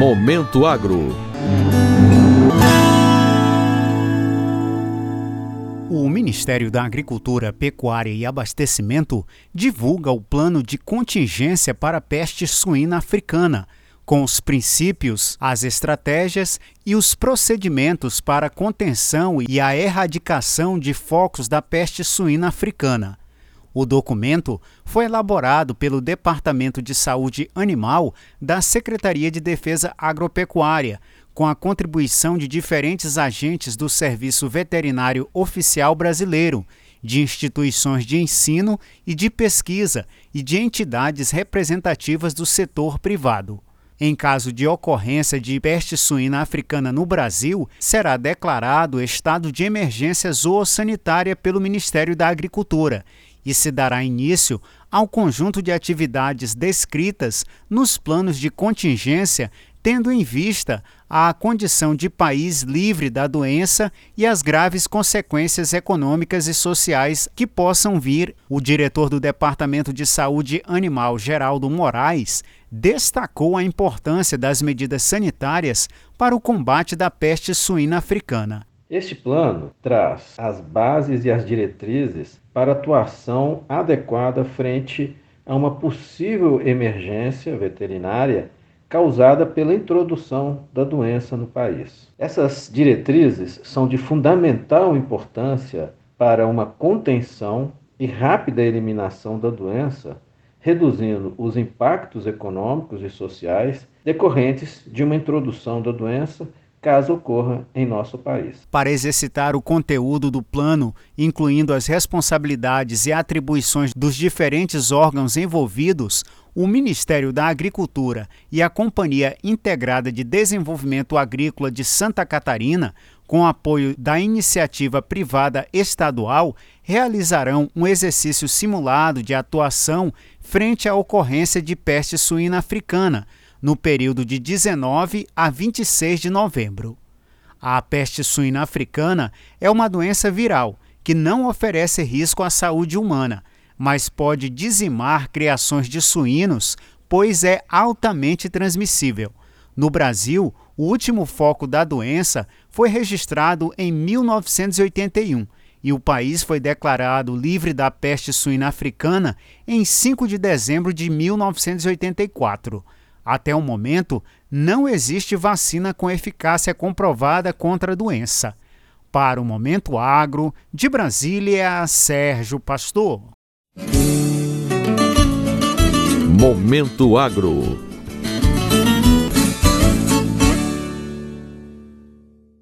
Momento Agro. O Ministério da Agricultura, Pecuária e Abastecimento divulga o plano de contingência para a peste suína africana, com os princípios, as estratégias e os procedimentos para a contenção e a erradicação de focos da peste suína africana. O documento foi elaborado pelo Departamento de Saúde Animal da Secretaria de Defesa Agropecuária, com a contribuição de diferentes agentes do Serviço Veterinário Oficial Brasileiro, de instituições de ensino e de pesquisa e de entidades representativas do setor privado. Em caso de ocorrência de peste suína africana no Brasil, será declarado estado de emergência zoossanitária pelo Ministério da Agricultura e se dará início ao conjunto de atividades descritas nos planos de contingência, tendo em vista a condição de país livre da doença e as graves consequências econômicas e sociais que possam vir. O diretor do Departamento de Saúde Animal, Geraldo Moraes, destacou a importância das medidas sanitárias para o combate da peste suína africana. Este plano traz as bases e as diretrizes para atuação adequada frente a uma possível emergência veterinária causada pela introdução da doença no país. Essas diretrizes são de fundamental importância para uma contenção e rápida eliminação da doença, reduzindo os impactos econômicos e sociais decorrentes de uma introdução da doença caso ocorra em nosso país. Para exercitar o conteúdo do plano, incluindo as responsabilidades e atribuições dos diferentes órgãos envolvidos, o Ministério da Agricultura e a Companhia Integrada de Desenvolvimento Agrícola de Santa Catarina, com apoio da iniciativa privada estadual, realizarão um exercício simulado de atuação frente à ocorrência de peste suína africana no período de 19 a 26 de novembro. A peste suína africana é uma doença viral que não oferece risco à saúde humana, mas pode dizimar criações de suínos, pois é altamente transmissível. No Brasil, o último foco da doença foi registrado em 1981 e o país foi declarado livre da peste suína africana em 5 de dezembro de 1984. Até o momento, não existe vacina com eficácia comprovada contra a doença. Para o Momento Agro, de Brasília, Sérgio Pastor. Momento Agro